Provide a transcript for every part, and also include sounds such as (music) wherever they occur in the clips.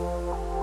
Música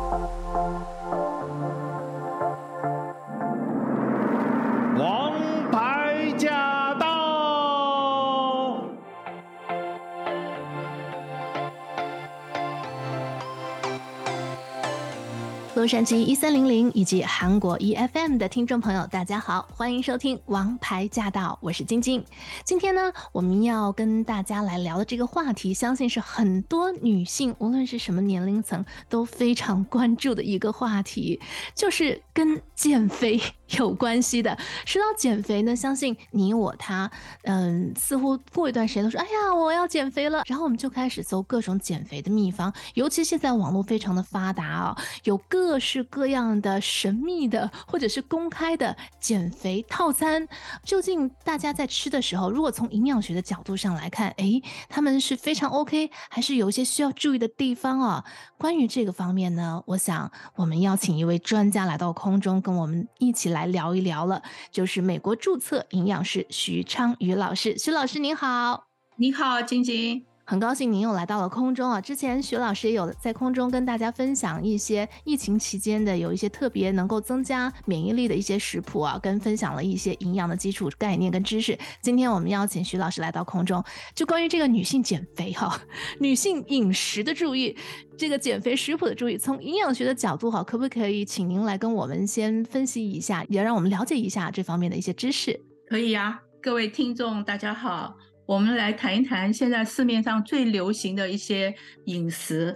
洛杉矶一三零零以及韩国 EFM 的听众朋友，大家好，欢迎收听《王牌驾到》，我是晶晶。今天呢，我们要跟大家来聊的这个话题，相信是很多女性，无论是什么年龄层，都非常关注的一个话题，就是跟减肥有关系的。说到减肥呢，相信你我他，嗯，似乎过一段时间都说：“哎呀，我要减肥了。”然后我们就开始搜各种减肥的秘方，尤其现在网络非常的发达啊，有各。式各样的神秘的或者是公开的减肥套餐，究竟大家在吃的时候，如果从营养学的角度上来看，诶，他们是非常 OK，还是有一些需要注意的地方啊？关于这个方面呢，我想我们邀请一位专家来到空中，跟我们一起来来聊一聊了，就是美国注册营养师徐昌宇老师。徐老师您好，你好，晶晶。很高兴您又来到了空中啊！之前徐老师也有在空中跟大家分享一些疫情期间的有一些特别能够增加免疫力的一些食谱啊，跟分享了一些营养的基础概念跟知识。今天我们邀请徐老师来到空中，就关于这个女性减肥哈，女性饮食的注意，这个减肥食谱的注意，从营养学的角度哈，可不可以请您来跟我们先分析一下，也让我们了解一下这方面的一些知识？可以呀，各位听众大家好。我们来谈一谈现在市面上最流行的一些饮食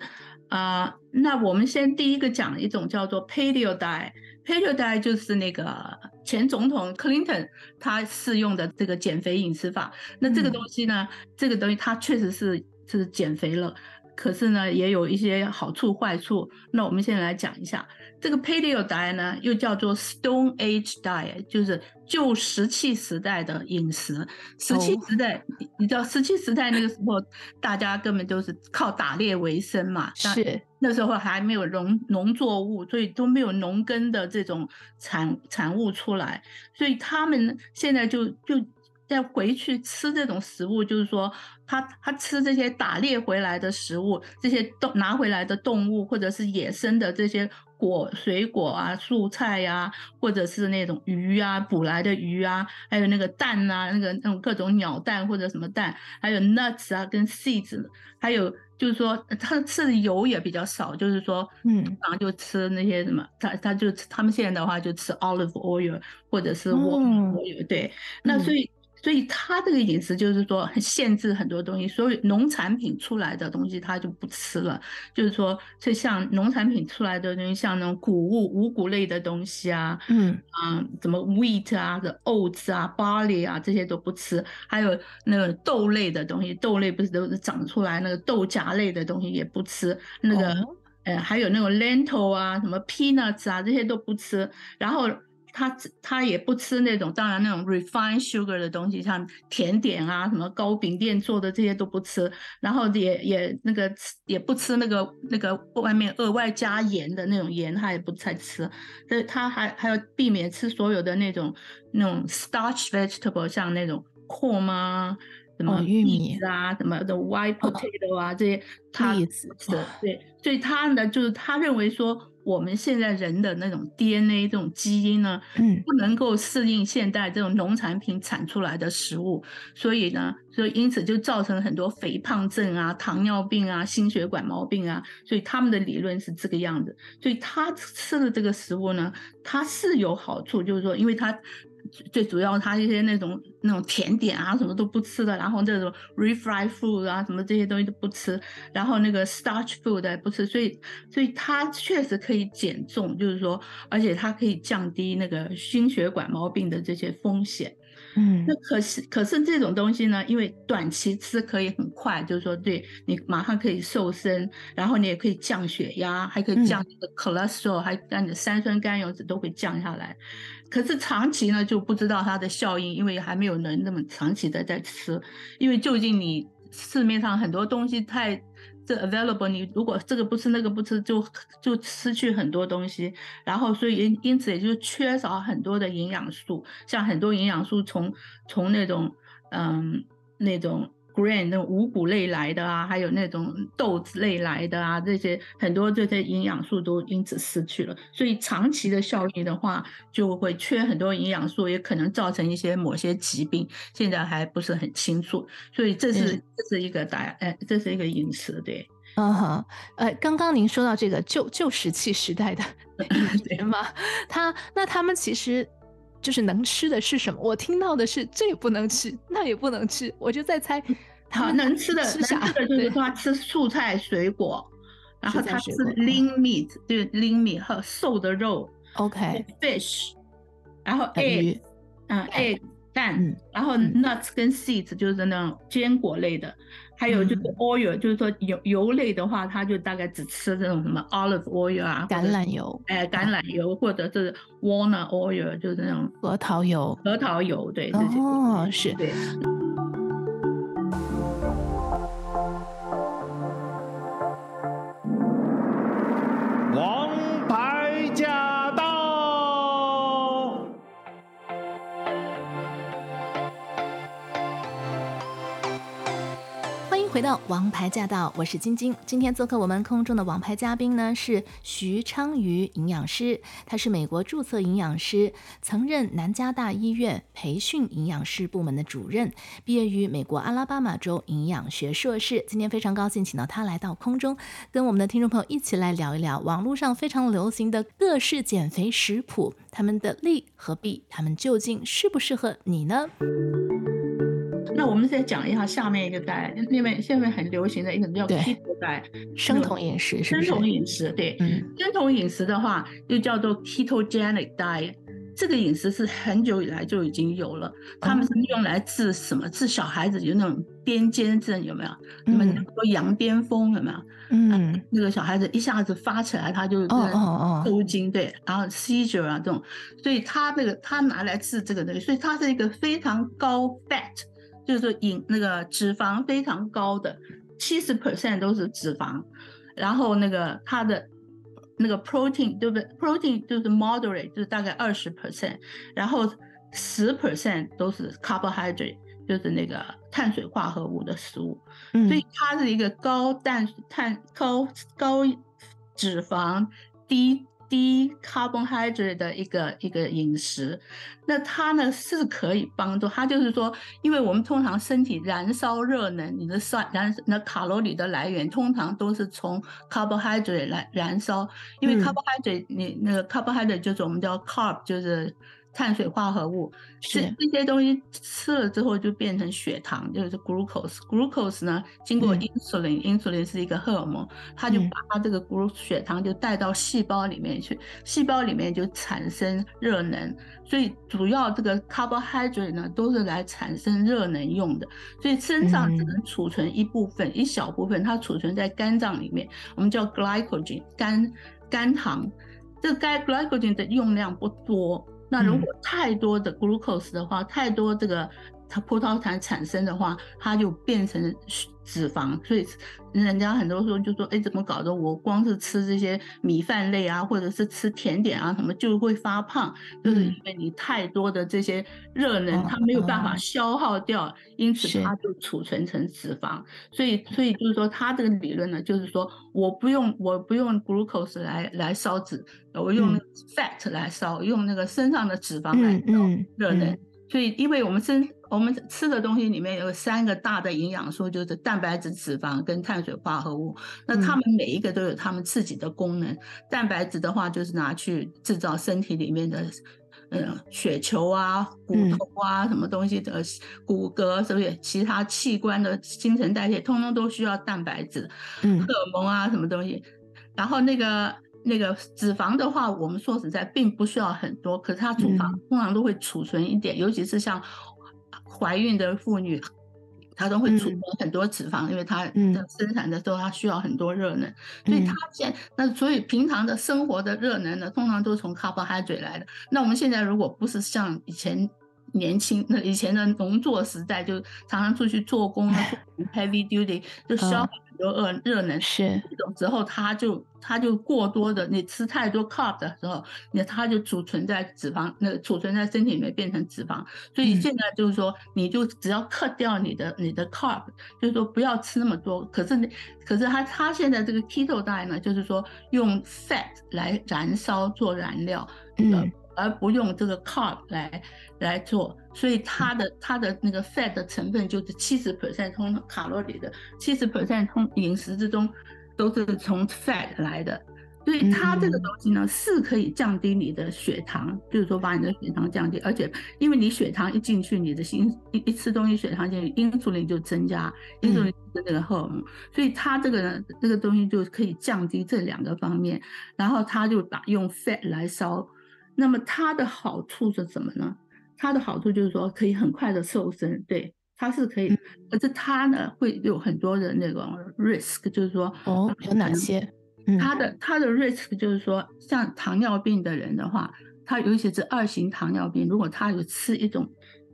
啊、呃。那我们先第一个讲一种叫做 Paleo Diet，Paleo Diet 就是那个前总统 Clinton 他适用的这个减肥饮食法。那这个东西呢，嗯、这个东西它确实是是减肥了。可是呢，也有一些好处坏处。那我们现在来讲一下这个 Paleo Diet 呢，又叫做 Stone Age Diet，就是旧石器时代的饮食。石器时代，oh. 你知道石器时代那个时候，大家根本都是靠打猎为生嘛。是。那时候还没有农农作物，所以都没有农耕的这种产产物出来，所以他们现在就就。再回去吃这种食物，就是说他他吃这些打猎回来的食物，这些动拿回来的动物，或者是野生的这些果水果啊、蔬菜呀、啊，或者是那种鱼啊，捕来的鱼啊，还有那个蛋啊，那个那种各种鸟蛋或者什么蛋，还有 nuts 啊跟 seeds，还有就是说他吃的油也比较少，就是说嗯，然后就吃那些什么，他他就他们现在的话就吃 olive oil 或者是 walnut oil，对，那所以。所以他这个饮食就是说限制很多东西，所以农产品出来的东西他就不吃了。就是说，就像农产品出来的东西，像那种谷物、五谷类的东西啊，嗯啊，什么 wheat 啊、的 oats 啊、barley 啊这些都不吃。还有那个豆类的东西，豆类不是都是长出来那个豆荚类的东西也不吃。那个，呃，还有那种 lentil 啊、什么 peanuts 啊这些都不吃。然后。他他也不吃那种，当然那种 refined sugar 的东西，像甜点啊，什么糕饼店做的这些都不吃，然后也也那个也不吃那个那个外面额外加盐的那种盐，他也不太吃。所以他还还要避免吃所有的那种那种 starch vegetable，像那种 corn 啊，什么玉米啊，什么的 white potato 啊这些，他也吃。对，所以他呢，就是他认为说。我们现在人的那种 DNA 这种基因呢，嗯，不能够适应现代这种农产品产出来的食物，所以呢，所以因此就造成很多肥胖症啊、糖尿病啊、心血管毛病啊，所以他们的理论是这个样子。所以他吃的这个食物呢，它是有好处，就是说，因为它。最主要，他一些那种那种甜点啊，什么都不吃的，然后这种 refried food 啊，什么这些东西都不吃，然后那个 starch food 也不吃，所以，所以它确实可以减重，就是说，而且它可以降低那个心血管毛病的这些风险。嗯，那可是可是这种东西呢，因为短期吃可以很快，就是说对你马上可以瘦身，然后你也可以降血压，还可以降你的 cholesterol，还让你的三酸甘油脂都会降下来。可是长期呢就不知道它的效应，因为还没有人那么长期的在吃，因为究竟你市面上很多东西太。available，你如果这个不吃那个不吃，就就失去很多东西，然后所以因因此也就缺少很多的营养素，像很多营养素从从那种嗯那种 grain 那种五谷类来的啊，还有那种豆子类来的啊，这些很多这些营养素都因此失去了。所以长期的效应的话，就会缺很多营养素，也可能造成一些某些疾病，现在还不是很清楚。所以这是、嗯、这是一个大哎，这是一个饮食对。嗯哼，呃，刚刚您说到这个旧旧石器时代的 (laughs) 人嘛，他那他们其实。就是能吃的是什么？我听到的是这也不能吃，那也不能吃，我就在猜。好，能吃的 (laughs) 吃啥？能吃的就是说他吃蔬菜水果，然后他吃 lean meat，就是 lean meat 和瘦的肉。OK，fish，然后 egg，嗯，egg 蛋，然后 nuts 跟 seeds 就是那种坚果类的。还有就是 oil，、嗯、就是说油油类的话，它就大概只吃这种什么 olive oil 啊，橄榄油，哎，橄榄油或者是 walnut oil，就是那种核桃油，核桃油，对，哦，是。对回到王牌驾到，我是晶晶。今天做客我们空中的王牌嘉宾呢是徐昌瑜营养师，他是美国注册营养师，曾任南加大医院培训营养师部门的主任，毕业于美国阿拉巴马州营养学硕士。今天非常高兴请到他来到空中，跟我们的听众朋友一起来聊一聊网络上非常流行的各式减肥食谱，他们的利和弊，他们究竟适不适合你呢？那我们再讲一下下面一个带，因为现在很流行的一种叫 keto 代，生酮饮食是不是？生酮饮食，对，嗯，生酮饮食的话又叫做 ketogenic diet，这个饮食是很久以来就已经有了，他们是用来治什么？治小孩子有那种癫痫症有没有？你们说羊癫疯有没有？嗯，那个小孩子一下子发起来，他就抽筋，对，然后 seizure 啊这种，所以他这个他拿来治这个东西，所以它是一个非常高 fat。就是说，饮那个脂肪非常高的，七十 percent 都是脂肪，然后那个它的那个 protein 对不对？protein 就是 moderate，就是大概二十 percent，然后十 percent 都是 carbohydrate，就是那个碳水化合物的食物，嗯、所以它是一个高碳碳高高脂肪低。低 carbohydrate 的一个一个饮食，那它呢是可以帮助它，就是说，因为我们通常身体燃烧热能，你的算燃那卡路里的来源通常都是从 carbohydrate 来燃烧，因为 carbohydrate 你那个 carbohydrate 就是我们叫 carb 就是。碳水化合物是这些东西吃了之后就变成血糖，就是 glucose。glucose 呢，经过 insulin，insulin 是一个荷尔蒙，它就把它这个 glucose 血糖就带到细胞里面去，细胞里面就产生热能。所以主要这个 carbohydrate 呢都是来产生热能用的，所以身上只能储存一部分，一小部分它储存在肝脏里面，我们叫 glycogen 肝肝糖。这个肝 glycogen 的用量不多。那如果太多的 glucose 的话，太多这个它葡萄糖产生的话，它就变成脂肪，所以人家很多时候就说，哎，怎么搞的？我光是吃这些米饭类啊，或者是吃甜点啊什么就会发胖，就是因为你太多的这些热能，它没有办法消耗掉，因此它就储存成脂肪。所以，所以就是说，它这个理论呢，就是说我不用我不用 glucose 来来烧脂，我用 fat 来烧，用那个身上的脂肪来烧热能。所以，因为我们身我们吃的东西里面有三个大的营养素，就是蛋白质、脂肪跟碳水化合物。那它们每一个都有它们自己的功能。蛋白质的话，就是拿去制造身体里面的，嗯，血球啊、骨头啊、什么东西的骨骼，是不是？其他器官的新陈代谢，通通都需要蛋白质。嗯，荷尔蒙啊，什么东西。然后那个。那个脂肪的话，我们说实在并不需要很多，可是它脂肪通常都会储存一点，嗯、尤其是像怀孕的妇女，她都会储存很多脂肪，嗯、因为她的生产的时候她需要很多热能，嗯、所以她现那所以平常的生活的热能呢，通常都是从 carbohydrate 来的。那我们现在如果不是像以前年轻那以前的农作时代，就常常出去做工啊，(laughs) heavy duty 就消耗。多热热能，是这种时候它就它就过多的，你吃太多 carb 的时候，那它就储存在脂肪，那储存在身体里面变成脂肪。所以现在就是说，你就只要 cut 掉你的你的 carb，就是说不要吃那么多。可是可是它它现在这个 keto diet 呢，就是说用 fat 来燃烧做燃料，嗯。而不用这个 carb 来来做，所以它的它的那个 fat 的成分就是七十 percent 从卡路里的七十 percent 从饮食之中都是从 fat 来的，所以它这个东西呢是可以降低你的血糖，就是说把你的血糖降低，而且因为你血糖一进去，你的心一一吃东西血糖进去，因素力就增加，因素力的那个荷尔蒙，所以它这个呢这个东西就可以降低这两个方面，然后它就把用 fat 来烧。那么它的好处是什么呢？它的好处就是说可以很快的瘦身，对，它是可以，可是它呢会有很多的那种 risk，就是说哦，有哪些？它的它的 risk 就是说，像糖尿病的人的话，他尤其是二型糖尿病，如果他有吃一种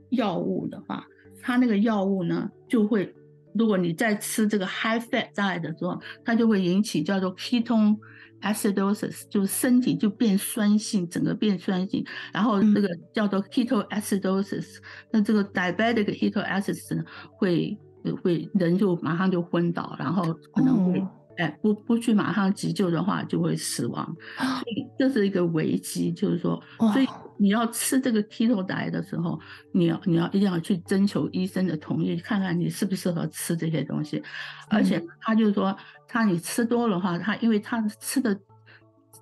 药物的话，他那个药物呢就会，如果你在吃这个 high fat diet 的时候，它就会引起叫做 ketone。Acidosis 就身体就变酸性，整个变酸性，然后这个叫做 ketoacidosis，那这个 diabetic ketoacidosis 呢，会会人就马上就昏倒，然后可能会哎不不去马上急救的话就会死亡，所以这是一个危机，就是说，所以你要吃这个 keto diet 的时候，你要你要一定要去征求医生的同意，看看你适不适合吃这些东西，而且他就是说。他你吃多的话，他因为他吃的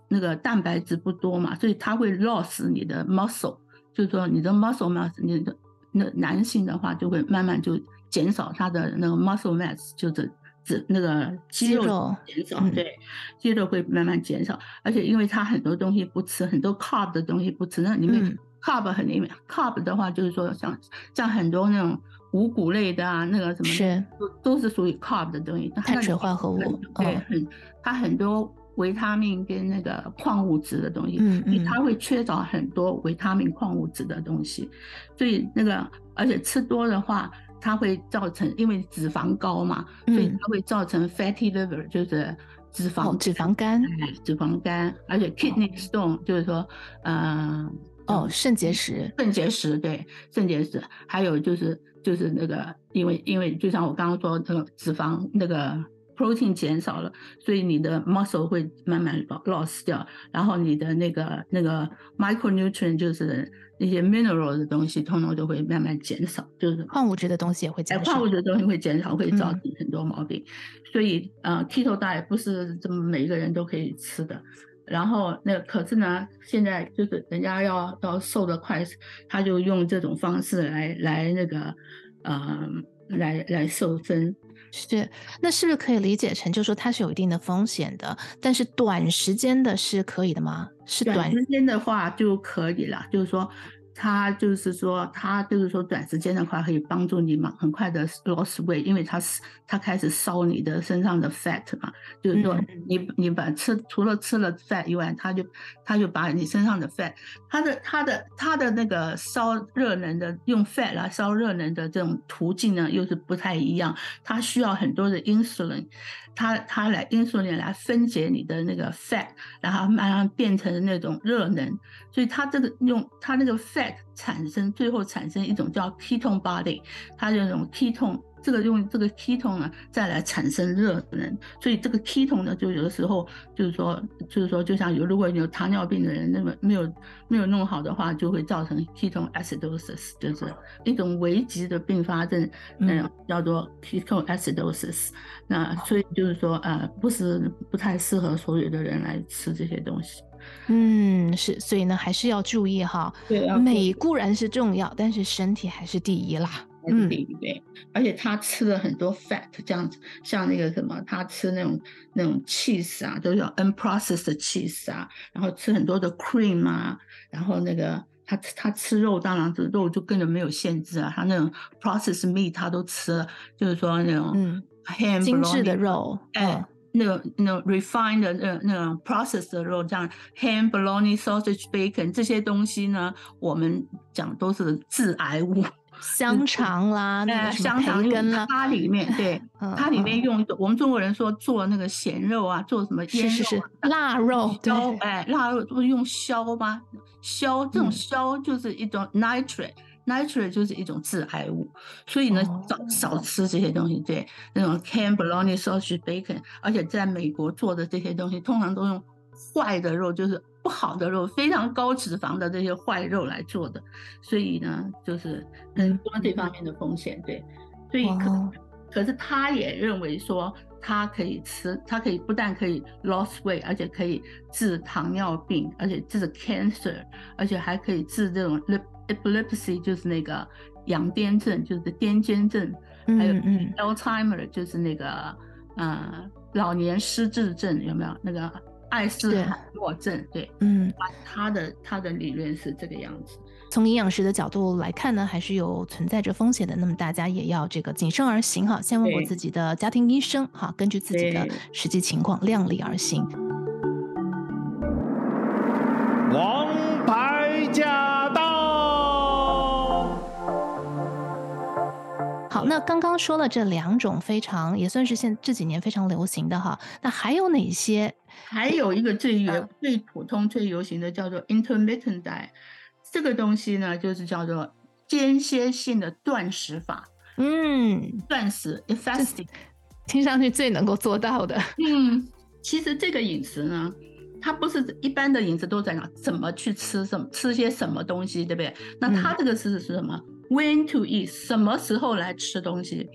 那个蛋白质不多嘛，所以他会 loss 你的 muscle，就是说你的 muscle mass，你的那男性的话就会慢慢就减少他的那个 muscle mass，就是指那个肌肉减少，对，肌肉会慢慢减少，而且因为他很多东西不吃，很多 carb 的东西不吃，那里面 carb 很里面 carb 的话就是说像像很多那种。五谷类的啊，那个什么是。都都是属于 carb 的东西，碳水化合物。对，很它很多维他命跟那个矿物质的东西，嗯嗯，它会缺少很多维他命矿物质的东西，所以那个而且吃多的话，它会造成因为脂肪高嘛，所以它会造成 fatty liver，就是脂肪、哦、脂肪肝，脂肪肝，而且 kidney stone 就是说，嗯，哦，肾结石，肾结石，对，肾结石，还有就是。就是那个，因为因为就像我刚刚说，那个脂肪那个 protein 减少了，所以你的 muscle 会慢慢 loss 掉，然后你的那个那个 micronutrient 就是那些 mineral 的东西，通通都会慢慢减少，就是矿物质的东西也会减少，矿物质的东西会减少，会造成很多毛病。嗯、所以呃，keto diet 不是这么每一个人都可以吃的。然后那可是呢，现在就是人家要要瘦得快，他就用这种方式来来那个，呃，来来瘦身。是，那是不是可以理解成，就是说它是有一定的风险的，但是短时间的是可以的吗？是短，短时间的话就可以了，就是说。它就是说，它就是说，短时间的话可以帮助你嘛，很快的 loss weight，因为它是它开始烧你的身上的 fat 嘛，就是说你你把吃除了吃了 fat 以外，它就它就把你身上的 fat，它的它的它的那个烧热能的用 fat 来烧热能的这种途径呢，又是不太一样，它需要很多的 insulin。它它来 insulin 来分解你的那个 fat，然后慢慢变成那种热能，所以它这个用它那个 fat 产生，最后产生一种叫 ketone body，它这种 ketone。这个用这个 ketone 呢，再来产生热能，所以这个 ketone 呢，就有的时候就是说，就是说，就像有如果有糖尿病的人，那么没有没有弄好的话，就会造成 ketone acidosis，就是一种危急的并发症，嗯，叫做 ketone acidosis。那所以就是说，呃，不是不太适合所有的人来吃这些东西。嗯，是，所以呢，还是要注意哈。对，美固然是重要，但是身体还是第一啦。嗯，对对，而且他吃了很多 fat，这样子，像那个什么，他吃那种那种 cheese 啊，都叫 unprocessed cheese 啊，然后吃很多的 cream 啊，然后那个他他吃肉，当然这肉就根本没有限制啊，他那种 processed meat 他都吃了，就是说那种嗯，ham 精致的肉，哎，那种那种 refined 的那那种 processed 的肉，像 ham bologna sausage bacon 这些东西呢，我们讲都是致癌物。(laughs) 香肠啦，那个香肠根啦，(laughs) 它里面对，它里面用我们中国人说做那个咸肉啊，做什么腌肉、腊肉，烧哎，腊肉不是用硝吗？硝这种硝就是一种 nitrate。Nitrate 就是一种致癌物，所以呢，少少吃这些东西。对，那种 bologna sausage bacon，而且在美国做的这些东西，通常都用坏的肉，就是不好的肉，非常高脂肪的这些坏肉来做的。所以呢，就是很多这方面的风险。对，所以可可是他也认为说，他可以吃，他可以不但可以 lost weight，而且可以治糖尿病，而且治 cancer，而且还可以治这种 epilepsy 就是那个羊癫症，就是癫痫症，嗯、还有 Alzheimer 就是那个呃老年失智症，有没有那个艾斯海默症？对，对嗯，他的他的理论是这个样子。从营养师的角度来看呢，还是有存在着风险的。那么大家也要这个谨慎而行哈，先问过自己的家庭医生哈，根据自己的实际情况量力而行。那刚刚说了这两种非常也算是现这几年非常流行的哈，那还有哪些？还有一个最流最普通最流行的叫做 intermittent diet。这个东西呢，就是叫做间歇性的断食法。嗯，断食 fasting，(laughs) 听上去最能够做到的。嗯，其实这个饮食呢，它不是一般的饮食都在讲怎么去吃什么，吃些什么东西，对不对？那它这个是是什么？嗯，When to eat，什么时候来吃东西？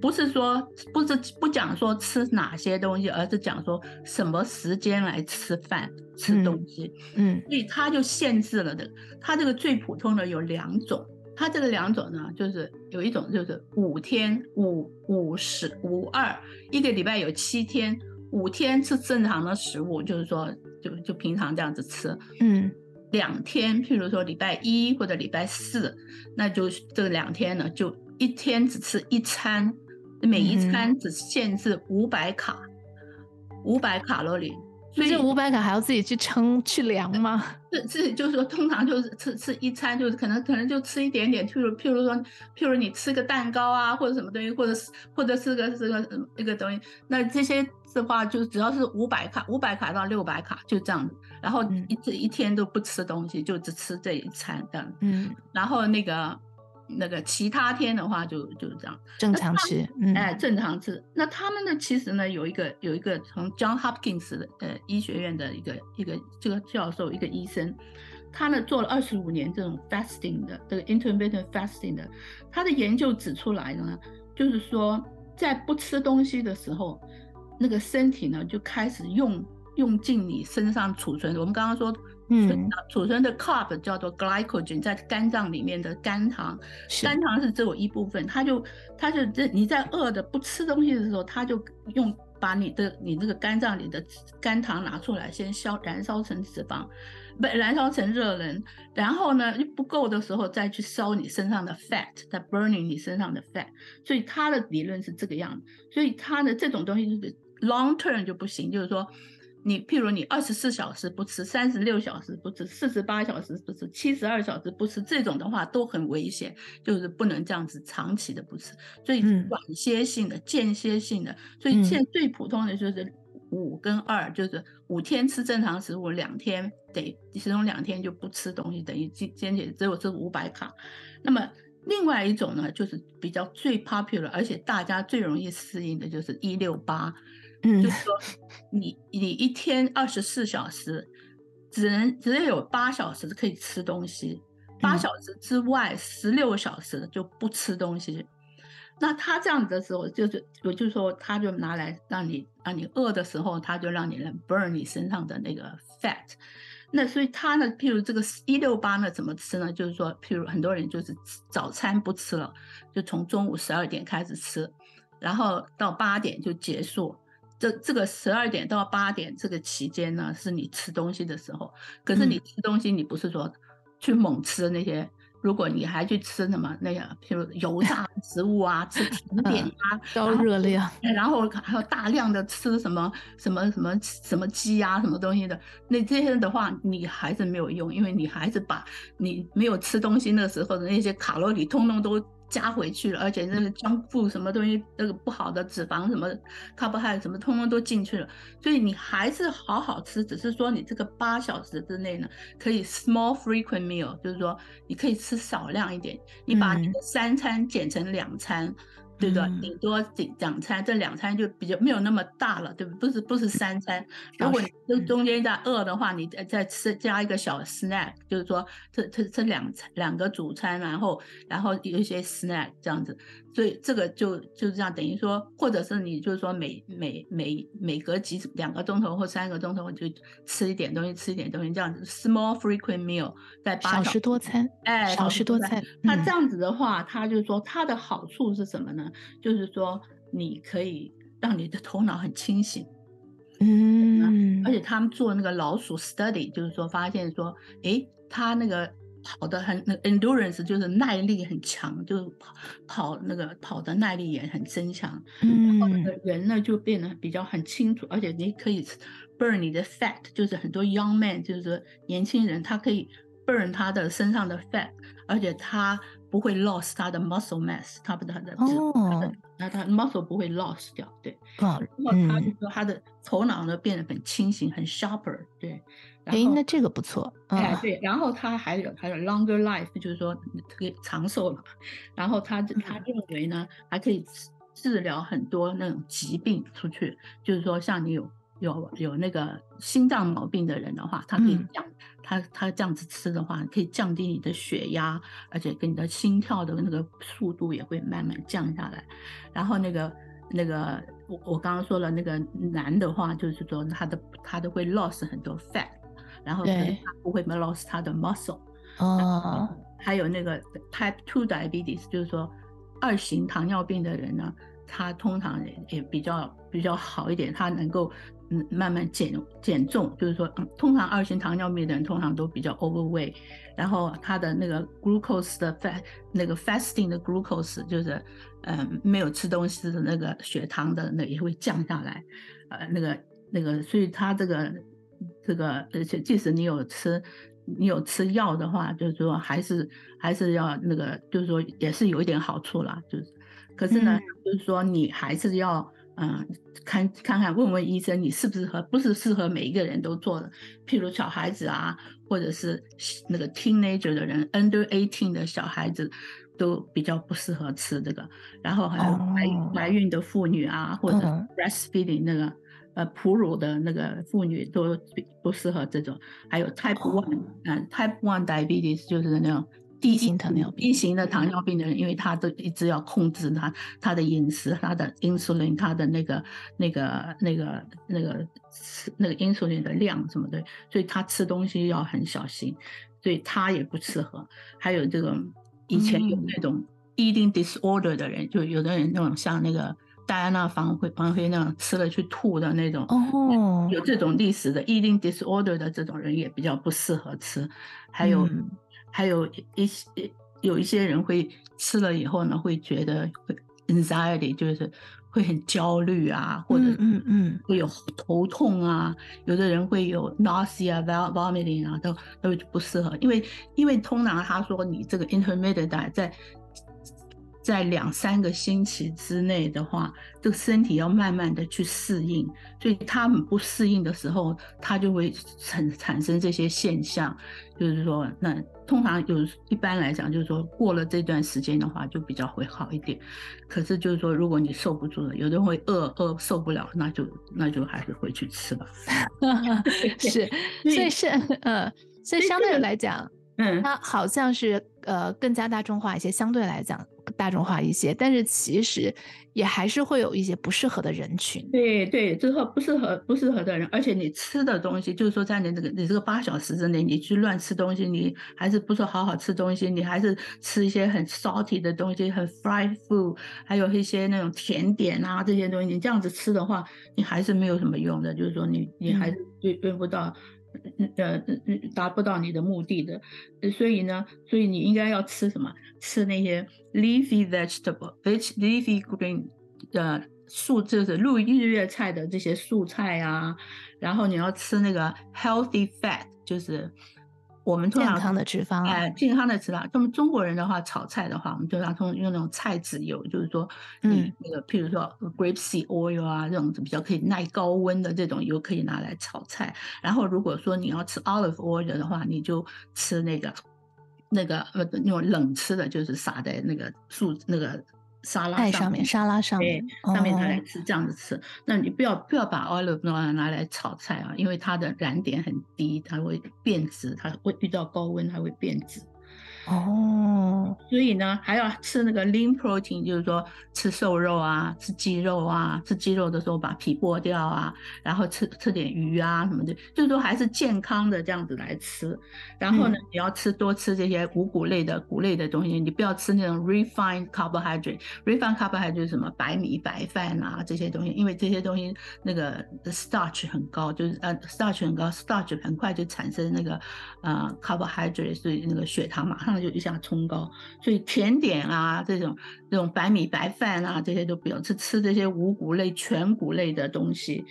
不是说不是不讲说吃哪些东西，而是讲说什么时间来吃饭吃东西。嗯，嗯，所以它就限制了的。它这个最普通的有两种，它这个两种呢，就是有一种就是五天五五十五二，一个礼拜有七天，五天吃正常的食物，就是说就就平常这样子吃。嗯，两天，譬如说礼拜一或者礼拜四，那就这两天呢，就一天只吃一餐。每一餐只限制五百卡，五百卡路里，所以这五百卡还要自己去称去量吗？是是，就是说通常就是吃吃一餐，就是可能可能就吃一点点，譬如譬如说，譬如你吃个蛋糕啊，或者什么东西，或者是或者是个这个一个东西，那这些的话就只要是五百卡，五百卡到六百卡就这样子，然后一这一天都不吃东西，就只吃这一餐这样，嗯，然后那个。那个其他天的话就就是这样。正常吃，嗯。哎，正常吃。那他们呢，其实呢有一个有一个从 John Hopkins 的呃医学院的一个一个这个教授一个医生，他呢做了二十五年这种 fasting 的这个 intermittent fasting 的，他的研究指出来呢，就是说在不吃东西的时候，那个身体呢就开始用用尽你身上储存，我们刚刚说。嗯，储存的 carb 叫做 glycogen，在肝脏里面的肝糖，肝糖是只有一部分，它就它就这你在饿的不吃东西的时候，它就用把你的你那个肝脏里的肝糖拿出来，先消燃烧成脂肪，不燃烧成热能，然后呢不够的时候再去烧你身上的 fat，在 burning 你身上的 fat，所以它的理论是这个样子，所以它的这种东西就是 long term 就不行，就是说。你譬如你二十四小时不吃，三十六小时不吃，四十八小时不吃，七十二小时不吃，这种的话都很危险，就是不能这样子长期的不吃。所以短歇性的、间歇性的，所以现在最普通的就是五跟二，就是五天吃正常食物，两天得其中两天就不吃东西，等于间间歇只有这五百卡。那么另外一种呢，就是比较最 popular，而且大家最容易适应的就是一六八。嗯，就是说你你一天二十四小时，只能只能有八小时可以吃东西，八小时之外十六小时就不吃东西。那他这样子的时候，就是我就说，他就拿来让你让你饿的时候，他就让你来 burn 你身上的那个 fat。那所以他呢，譬如这个一六八呢，怎么吃呢？就是说，譬如很多人就是早餐不吃了，就从中午十二点开始吃，然后到八点就结束。这这个十二点到八点这个期间呢，是你吃东西的时候。可是你吃东西，你不是说去猛吃那些如果你还去吃什么那个，譬如油炸 (laughs) 食物啊，吃甜点啊，高热量，然后还有大量的吃什么什么什么什么鸡啊，什么东西的，那这些的话，你还是没有用，因为你还是把你没有吃东西那时候的那些卡路里通通都。加回去了，而且那个 junk food 什么东西，那个不好的脂肪什么 carbohydrate 什么，通通都进去了。所以你还是好好吃，只是说你这个八小时之内呢，可以 small frequent meal，就是说你可以吃少量一点，你把你的三餐减成两餐。嗯对的，顶多两两餐，这两餐就比较没有那么大了，对不？不是不是三餐。如果你这中间在饿的话，你再再吃加一个小 snack，就是说这这这两餐两个主餐，然后然后有一些 snack 这样子。所以这个就就这样，等于说，或者是你就是说每每每每隔几两个钟头或三个钟头，我就吃一点东西，吃一点东西，这样子 small frequent meal 在八小时多餐，哎，少食多餐。那这样子的话，它就是说它的好处是什么呢？就是说你可以让你的头脑很清醒，嗯，而且他们做那个老鼠 study，就是说发现说，诶，他那个。跑的很那 endurance 就是耐力很强，就是跑跑那个跑的耐力也很增强。嗯，然后那个人呢就变得比较很清楚，而且你可以 burn 你的 fat，就是很多 young man 就是说年轻人他可以 burn 他的身上的 fat，而且他不会 lost 他的 muscle mass，他不他的哦，那他，他 muscle 不会 lost 掉，对。哦，然后他就说他的头脑呢变得很清醒，很 sharper，对。哎，那这个不错。哎，对，然后他还有还有 longer life，就是说可以长寿嘛。然后他他认为呢，还可以治疗很多那种疾病出去，就是说像你有有有那个心脏毛病的人的话，他可以降，他他这样子吃的话，可以降低你的血压，而且跟你的心跳的那个速度也会慢慢降下来。然后那个那个我我刚刚说了那个男的话，就是说他的他都会 loss 很多 fat。然后他不会 lost 他的 muscle，哦，还有那个 type two diabetes，就是说二型糖尿病的人呢，他通常也比较比较好一点，他能够嗯慢慢减减重，就是说，嗯，通常二型糖尿病的人通常都比较 overweight，然后他的那个 glucose 的 fat 那个 fasting 的 glucose 就是嗯没有吃东西的那个血糖的那也会降下来，呃那个那个所以他这个。这个，而且即使你有吃，你有吃药的话，就是说还是还是要那个，就是说也是有一点好处啦。就是，可是呢，嗯、就是说你还是要嗯看看看问问医生，你适不适合，不是适合每一个人都做的。譬如小孩子啊，或者是那个 teenager 的人，under eighteen 的小孩子都比较不适合吃这个。然后还有怀怀孕的妇女啊，或者 breastfeeding 那个。呃，哺乳的那个妇女都不适合这种，还有 Type One，嗯、oh. uh,，Type One diabetes 就是那种第一型糖尿病，一型的糖尿病的人，因为他都一直要控制他他的饮食，他的 insulin，他的那个那个那个那个吃那个 insulin 的量什么的，所以他吃东西要很小心，所以他也不适合。还有这种以前有那种 eating disorder 的人，mm. 就有的人那种像那个。戴安娜王妃王妃那样吃了去吐的那种，oh. 有这种历史的 eating disorder 的这种人也比较不适合吃。还有、嗯、还有一些有一些人会吃了以后呢，会觉得会 anxiety，就是会很焦虑啊，或者嗯嗯会有头痛啊。嗯嗯、有的人会有 nausea、vomiting 啊，都都不适合，因为因为通常他说你这个 intermittent 在。在两三个星期之内的话，这个身体要慢慢的去适应，所以他们不适应的时候，他就会产产生这些现象。就是说，那通常有一般来讲，就是说过了这段时间的话，就比较会好一点。可是就是说，如果你受不住了，有的人会饿饿受不了，那就那就还是回去吃吧。(laughs) (laughs) 是，所以是 (laughs) 呃，所以相对来讲，嗯，它好像是呃更加大众化一些，相对来讲。大众化一些，但是其实也还是会有一些不适合的人群。对对，之后不适合不适合的人，而且你吃的东西，就是说在你这个你这个八小时之内，你去乱吃东西，你还是不说好好吃东西，你还是吃一些很 salty 的东西，很 fried food，还有一些那种甜点啊这些东西，你这样子吃的话，你还是没有什么用的。就是说你你还是运运不到，呃，达不到你的目的的。所以呢，所以你应该要吃什么？吃那些 leafy vegetable，leafy green 的素，就是绿绿叶菜的这些素菜啊。然后你要吃那个 healthy fat，就是。我们通常健康的脂肪，哎，健康的脂肪。那么中国人的话，炒菜的话，我们通常用用那种菜籽油，就是说，嗯，那个譬如说 grapeseed oil 啊，这种比较可以耐高温的这种油，可以拿来炒菜。然后如果说你要吃 olive oil 的话，你就吃那个那个呃那种冷吃的，就是撒在那个素那个。沙拉上面，沙拉上面，上面拿来吃，这样子吃。那你不要不要把 olive oil 拿来炒菜啊，因为它的燃点很低，它会变质，它会遇到高温，它会变质。哦，所以呢，还要吃那个 lean protein，就是说吃瘦肉啊，吃鸡肉啊，吃鸡肉的时候把皮剥掉啊，然后吃吃点鱼啊什么的，就是说还是健康的这样子来吃。然后呢，嗯、你要吃多吃这些五谷类的谷类的东西，你不要吃那种 refined carbohydrate。refined carbohydrate 就是什么白米白饭啊这些东西，因为这些东西那个 starch 很高，就是呃 starch 很高，starch 很快就产生那个呃 carbohydrate，所以那个血糖马上。就一下冲高，所以甜点啊，这种这种白米白饭啊，这些都不要吃，吃这些五谷类、全谷类的东西，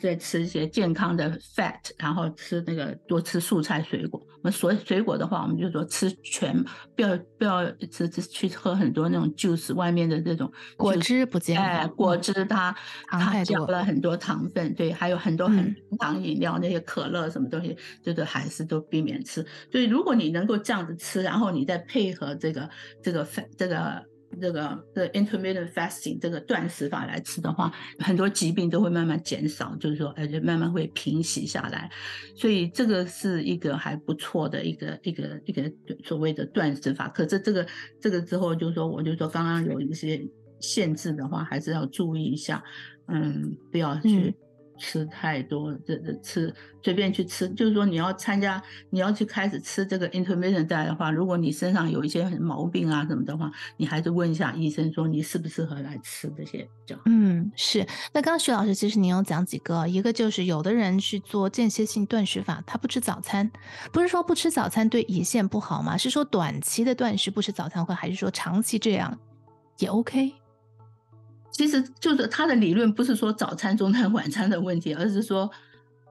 再吃一些健康的 fat，然后吃那个多吃蔬菜水果。我们所水果的话，我们就说吃全，不要不要吃吃去喝很多那种 juice 外面的这种果汁不健康。哎，果汁它它加了很多糖分，对，还有很多很糖饮料，那些可乐什么东西，这个还是都避免吃。所以如果你能够这样子吃，然后你再配合这个这个这个这个的 intermittent fasting 这个断食法来吃的话，很多疾病都会慢慢减少，就是说，而且慢慢会平息下来。所以这个是一个还不错的一个一个一个所谓的断食法。可是这个这个之后，就是说，我就说刚刚有一些限制的话，还是要注意一下，嗯，不要去。吃太多，这这吃随便去吃，就是说你要参加，你要去开始吃这个 intermittent diet 的话，如果你身上有一些毛病啊什么的话，你还是问一下医生，说你适不适合来吃这些。嗯，是。那刚刚徐老师，其实你有讲几个，一个就是有的人去做间歇性断食法，他不吃早餐，不是说不吃早餐对胰腺不好吗？是说短期的断食不吃早餐会，还是说长期这样也 OK？其实就是他的理论不是说早餐、中餐、晚餐的问题，而是说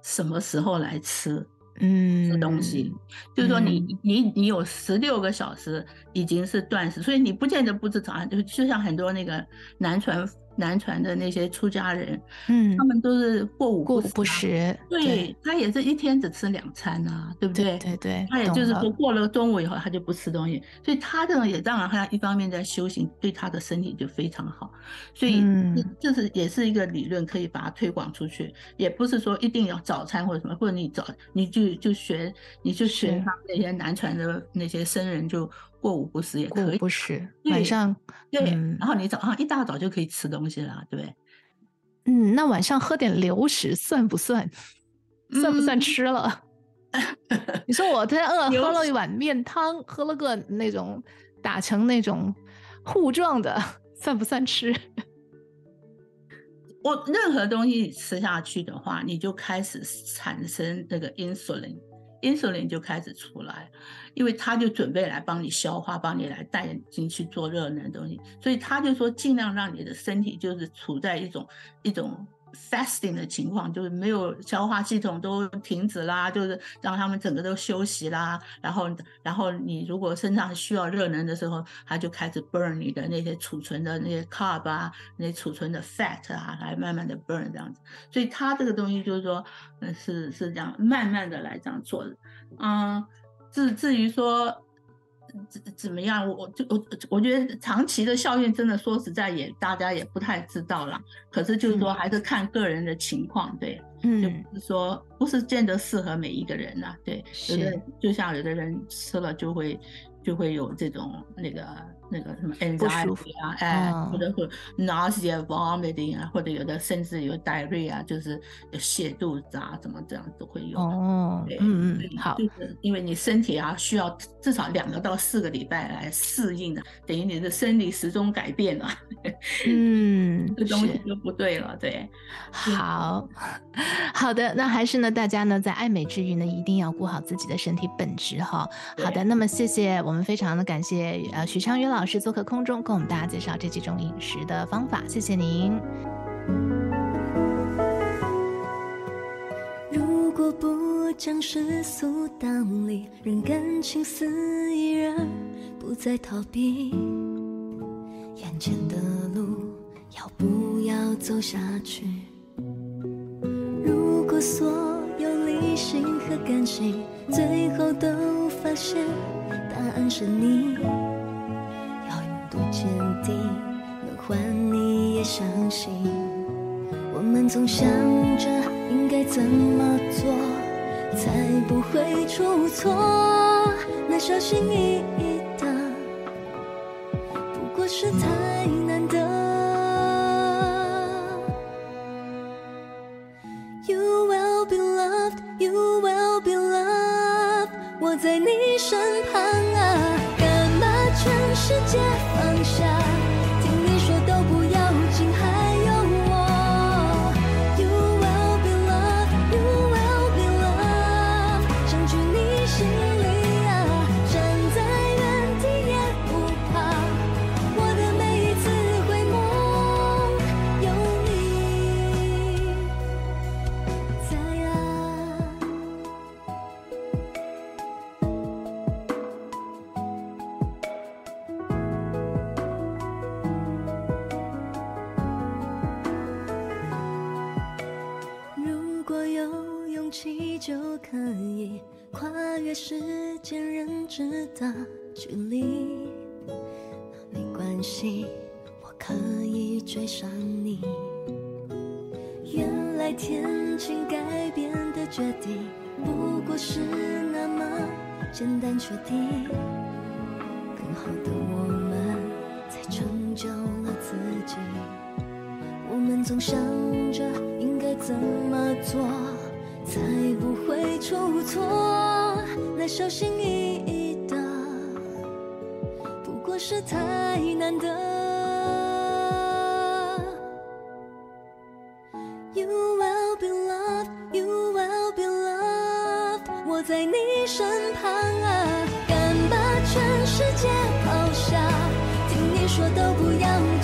什么时候来吃，嗯，吃东西。就是说你你你有十六个小时已经是断食，所以你不见得不吃早餐，就就像很多那个南传。南传的那些出家人，嗯，他们都是过午不食，不食，对，他也是一天只吃两餐啊，对不对？对对，对，他也就是说过了中午以后他就不吃东西，所以他这种也当然他一方面在修行，对他的身体就非常好，所以这是也是一个理论，可以把它推广出去，也不是说一定要早餐或者什么，或者你早你就就学你就学他们那些南传的那些僧人就。过午不食也可以，不食晚上对，嗯，然后你早上一大早就可以吃东西了，对不对？嗯，那晚上喝点流食算不算？算不算吃了？嗯、(laughs) 你说我太饿，喝了一碗面汤，喝了个那种打成那种糊状的，算不算吃？我任何东西吃下去的话，你就开始产生那个 insulin。Insulin 就开始出来，因为他就准备来帮你消化，帮你来带进去做热能的东西，所以他就说尽量让你的身体就是处在一种一种。Fasting 的情况就是没有消化系统都停止啦，就是让他们整个都休息啦。然后，然后你如果身上需要热能的时候，它就开始 burn 你的那些储存的那些 carb 啊，那储存的 fat 啊，来慢慢的 burn 这样子。所以它这个东西就是说，嗯，是是这样慢慢的来这样做的。嗯，至至于说。怎怎么样？我就我我觉得长期的效应真的说实在也大家也不太知道啦。可是就是说还是看个人的情况，对，嗯，就不是说不是见得适合每一个人呐，对，有的就像有的人吃了就会就会有这种那个那个什么 anxiety 啊，哎，或者是 nausea、vomiting 啊，或者有的甚至有 diarrhea 啊，就是有泻肚子啊，怎么这样都会有。哦，对嗯嗯嗯，好，就是因为你身体啊需要至少两个到四个礼拜来适应的，等于你的生理时钟改变了，嗯，(laughs) 这东西就不对了，对。好，好的，那还是呢，大家呢在爱美之余呢，一定要顾好自己的身体本质哈。好的，那么谢谢我们非常的感谢呃许昌云老老师做客空中，跟我们大家介绍这几种饮食的方法，谢谢您。如果不将世俗道理，任感情肆意而不再逃避，眼前的路要不要走下去？如果所有理性和感性最后都发现答案是你，相信。我们总想着应该怎么做才不会出错，那小心翼翼的距离，没关系，我可以追上你。原来天晴改变的决定，不过是那么简单确定。更好的我们，才成就了自己。我们总想着应该怎么做，才不会出错。那小心翼翼，是太难得。You will be loved, you will be loved，我在你身旁啊，敢把全世界抛下，听你说都不要。